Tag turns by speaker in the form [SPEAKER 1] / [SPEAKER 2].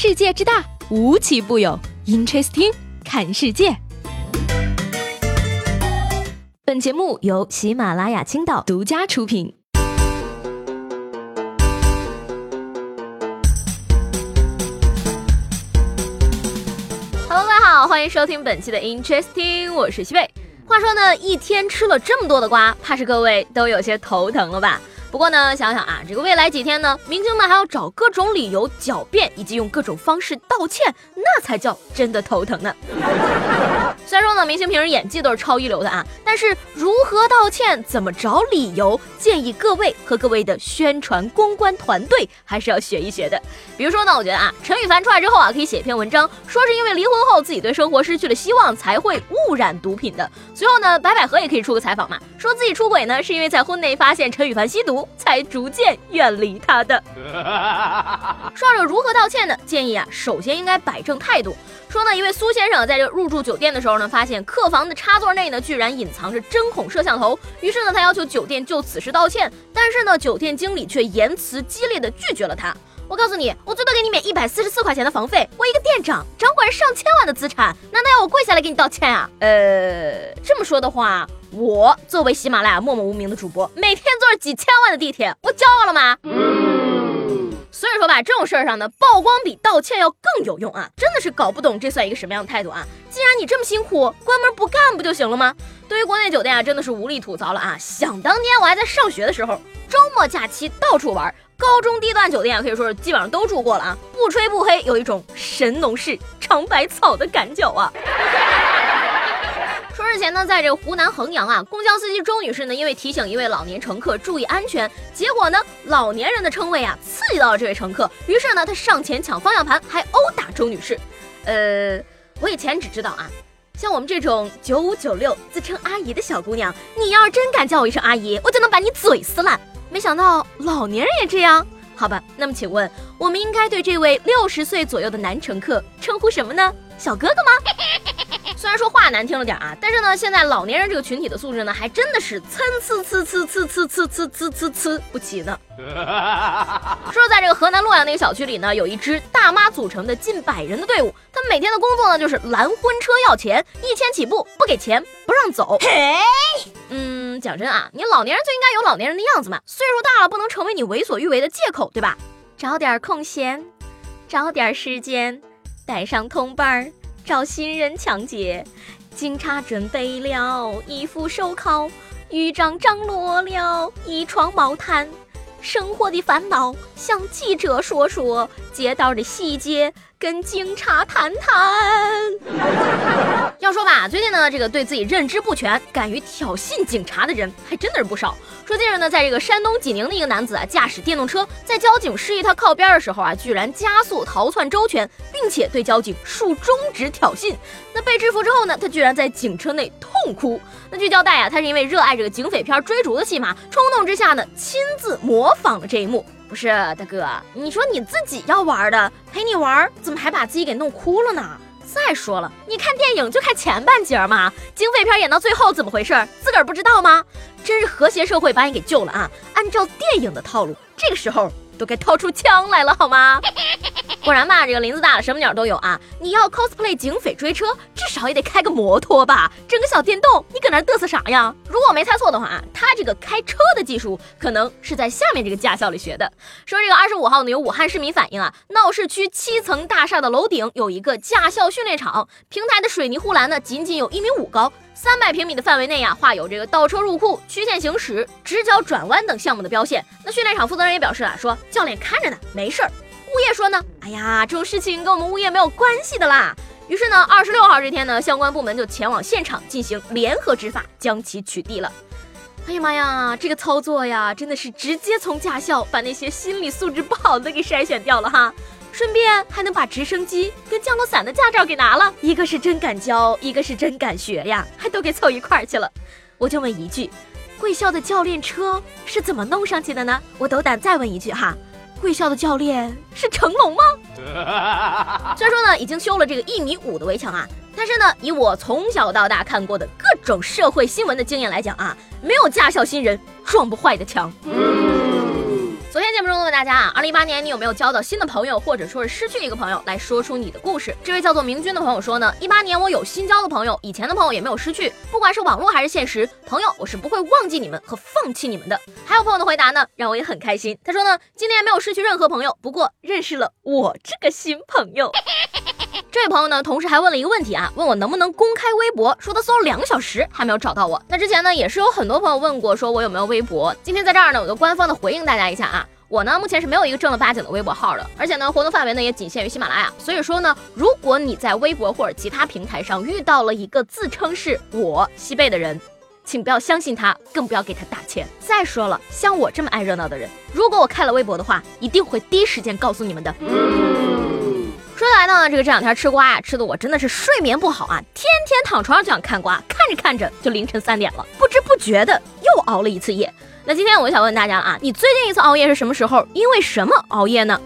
[SPEAKER 1] 世界之大，无奇不有。Interesting，看世界。本节目由喜马拉雅青岛独家出品。
[SPEAKER 2] Hello，大家好，欢迎收听本期的 Interesting，我是西贝。话说呢，一天吃了这么多的瓜，怕是各位都有些头疼了吧？不过呢，想想啊，这个未来几天呢，明星们还要找各种理由狡辩，以及用各种方式道歉，那才叫真的头疼呢。虽然说呢，明星平时演技都是超一流的啊，但是如何道歉，怎么找理由，建议各位和各位的宣传公关团队还是要学一学的。比如说呢，我觉得啊，陈羽凡出来之后啊，可以写一篇文章，说是因为离婚后自己对生活失去了希望，才会误染毒品的。随后呢，白百合也可以出个采访嘛，说自己出轨呢，是因为在婚内发现陈羽凡吸毒，才逐渐远离他的。说到这如何道歉呢？建议啊，首先应该摆正态度。说呢，一位苏先生在这入住酒店的时候呢，发现客房的插座内呢，居然隐藏着针孔摄像头。于是呢，他要求酒店就此事道歉，但是呢，酒店经理却言辞激烈的拒绝了他。我告诉你，我最多给你免一百四十四块钱的房费。我一个店长，掌管上千万的资产，难道要我跪下来给你道歉啊？呃，这么说的话，我作为喜马拉雅默默无名的主播，每天坐着几千万的地铁，我骄傲了吗？所以说吧，这种事儿上呢，曝光比道歉要更有用啊！真的是搞不懂这算一个什么样的态度啊！既然你这么辛苦，关门不干不就行了吗？对于国内酒店啊，真的是无力吐槽了啊！想当年我还在上学的时候，周末假期到处玩，高中低端酒店啊，可以说是基本上都住过了啊！不吹不黑，有一种神农氏尝百草的感觉啊！说日前呢，在这湖南衡阳啊，公交司机周女士呢，因为提醒一位老年乘客注意安全，结果呢，老年人的称谓啊刺激到了这位乘客，于是呢，他上前抢方向盘，还殴打周女士。呃，我以前只知道啊，像我们这种九五九六自称阿姨的小姑娘，你要是真敢叫我一声阿姨，我就能把你嘴撕烂。没想到老年人也这样，好吧？那么请问，我们应该对这位六十岁左右的男乘客称呼什么呢？小哥哥吗？虽然说话难听了点啊，但是呢，现在老年人这个群体的素质呢，还真的是参差参差参差参差参差参不齐呢。说在这个河南洛阳那个小区里呢，有一支大妈组成的近百人的队伍，他们每天的工作呢就是拦婚车要钱，一千起步，不给钱不让走。嘿嗯，讲真啊，你老年人就应该有老年人的样子嘛，岁数大了不能成为你为所欲为的借口，对吧？找点空闲，找点时间，带上同伴儿。找新人抢劫，警察准备了一副手铐，狱长张罗了一床毛毯，生活的烦恼向记者说说，街道的细节。跟警察谈谈。要说吧，最近呢，这个对自己认知不全、敢于挑衅警察的人还真的是不少。说近日呢，在这个山东济宁的一个男子啊，驾驶电动车在交警示意他靠边的时候啊，居然加速逃窜周全，并且对交警竖中指挑衅。那被制服之后呢，他居然在警车内痛哭。那据交代啊，他是因为热爱这个警匪片追逐的戏码，冲动之下呢，亲自模仿了这一幕。不是大哥，你说你自己要玩的，陪你玩，怎么还把自己给弄哭了呢？再说了，你看电影就看前半截嘛，警匪片演到最后怎么回事？自个儿不知道吗？真是和谐社会把你给救了啊！按照电影的套路，这个时候都该掏出枪来了，好吗？果然吧，这个林子大了，什么鸟都有啊！你要 cosplay 警匪追车，至少也得开个摩托吧，整个小电动，你搁那嘚瑟啥呀？如果我没猜错的话啊，他这个开车的技术可能是在下面这个驾校里学的。说这个二十五号呢，有武汉市民反映啊，闹市区七层大厦的楼顶有一个驾校训练场，平台的水泥护栏呢，仅仅有一米五高，三百平米的范围内呀，画有这个倒车入库、曲线行驶、直角转弯等项目的标线。那训练场负责人也表示啊，说教练看着呢，没事儿。物业说呢，哎呀，这种事情跟我们物业没有关系的啦。于是呢，二十六号这天呢，相关部门就前往现场进行联合执法，将其取缔了。哎呀妈呀，这个操作呀，真的是直接从驾校把那些心理素质不好的给筛选掉了哈，顺便还能把直升机跟降落伞的驾照给拿了。一个是真敢教，一个是真敢学呀，还都给凑一块儿去了。我就问一句，贵校的教练车是怎么弄上去的呢？我斗胆再问一句哈。贵校的教练是成龙吗？虽然说呢，已经修了这个一米五的围墙啊，但是呢，以我从小到大看过的各种社会新闻的经验来讲啊，没有驾校新人撞不坏的墙。大家啊，二零一八年你有没有交到新的朋友，或者说是失去一个朋友？来说出你的故事。这位叫做明君的朋友说呢，一八年我有新交的朋友，以前的朋友也没有失去，不管是网络还是现实，朋友我是不会忘记你们和放弃你们的。还有朋友的回答呢，让我也很开心。他说呢，今年没有失去任何朋友，不过认识了我这个新朋友。这位朋友呢，同时还问了一个问题啊，问我能不能公开微博，说他搜了两个小时还没有找到我。那之前呢，也是有很多朋友问过，说我有没有微博。今天在这儿呢，我就官方的回应大家一下啊，我呢目前是没有一个正儿八经的微博号的，而且呢，活动范围呢也仅限于喜马拉雅。所以说呢，如果你在微博或者其他平台上遇到了一个自称是我西贝的人，请不要相信他，更不要给他打钱。再说了，像我这么爱热闹的人，如果我开了微博的话，一定会第一时间告诉你们的。说起来呢，这个这两天吃瓜呀，吃的我真的是睡眠不好啊，天天躺床上就想看瓜，看着看着就凌晨三点了，不知不觉的又熬了一次夜。那今天我就想问大家了啊，你最近一次熬夜是什么时候？因为什么熬夜呢？